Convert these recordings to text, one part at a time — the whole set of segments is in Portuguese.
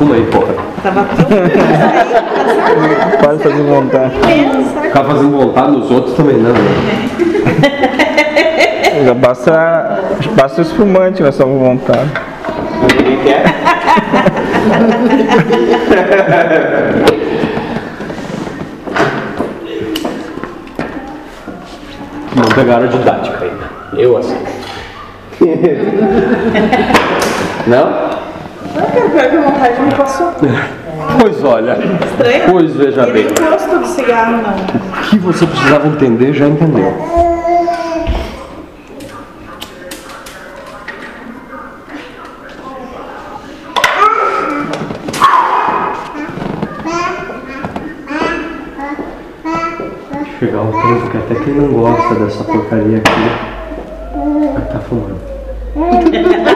Fuma aí, porra. Tava. Quase fazer vontade. Ficar fazendo vontade nos outros também não, né? Já basta, basta o espumante na sua vontade. Ninguém quer. Não pegaram a didática ainda. Eu assim. não? Não, cara, pior que a vontade não passou. Pois olha. Estranho. Pois veja E bem. nem gosto do cigarro, não. O que você precisava entender, já entendeu. Chegar um tempo que até quem não gosta dessa porcaria aqui vai estar fumando.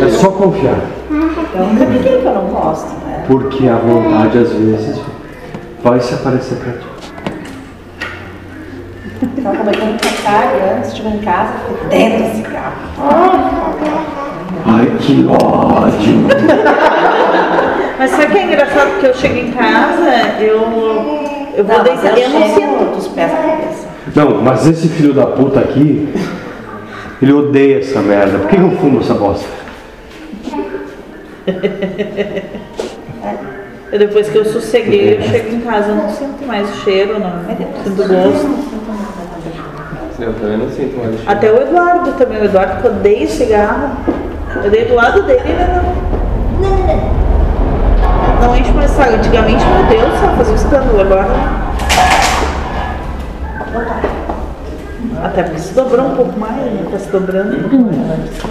É só confiar. Eu nunca liguei que eu não gosto, né? Porque a vontade às vezes vai se aparecer pra ti. Tava comentando com a Kari antes, chegou em casa, fiquei dentro do cigarro. Ai, que ódio! Mas sabe o que é engraçado? Porque eu chego em casa, eu, eu vou Não, deitar. eu Eu não sinto. dos pés à cabeça. Não, mas esse filho da puta aqui, ele odeia essa merda. Por que eu fumo essa bosta? Eu, depois que eu sosseguei, eu chego em casa, eu não sinto mais o cheiro, não sinto gosto. Eu também não sinto mais cheiro. Até o Eduardo também, o Eduardo que odeia cigarro. Eu dei do lado dele e ele não. Não enche mais saco. Antigamente, meu Deus, só fazia um escândalo agora. Até porque se dobrou um pouco mais, né? Tá se dobrando um pouco mais.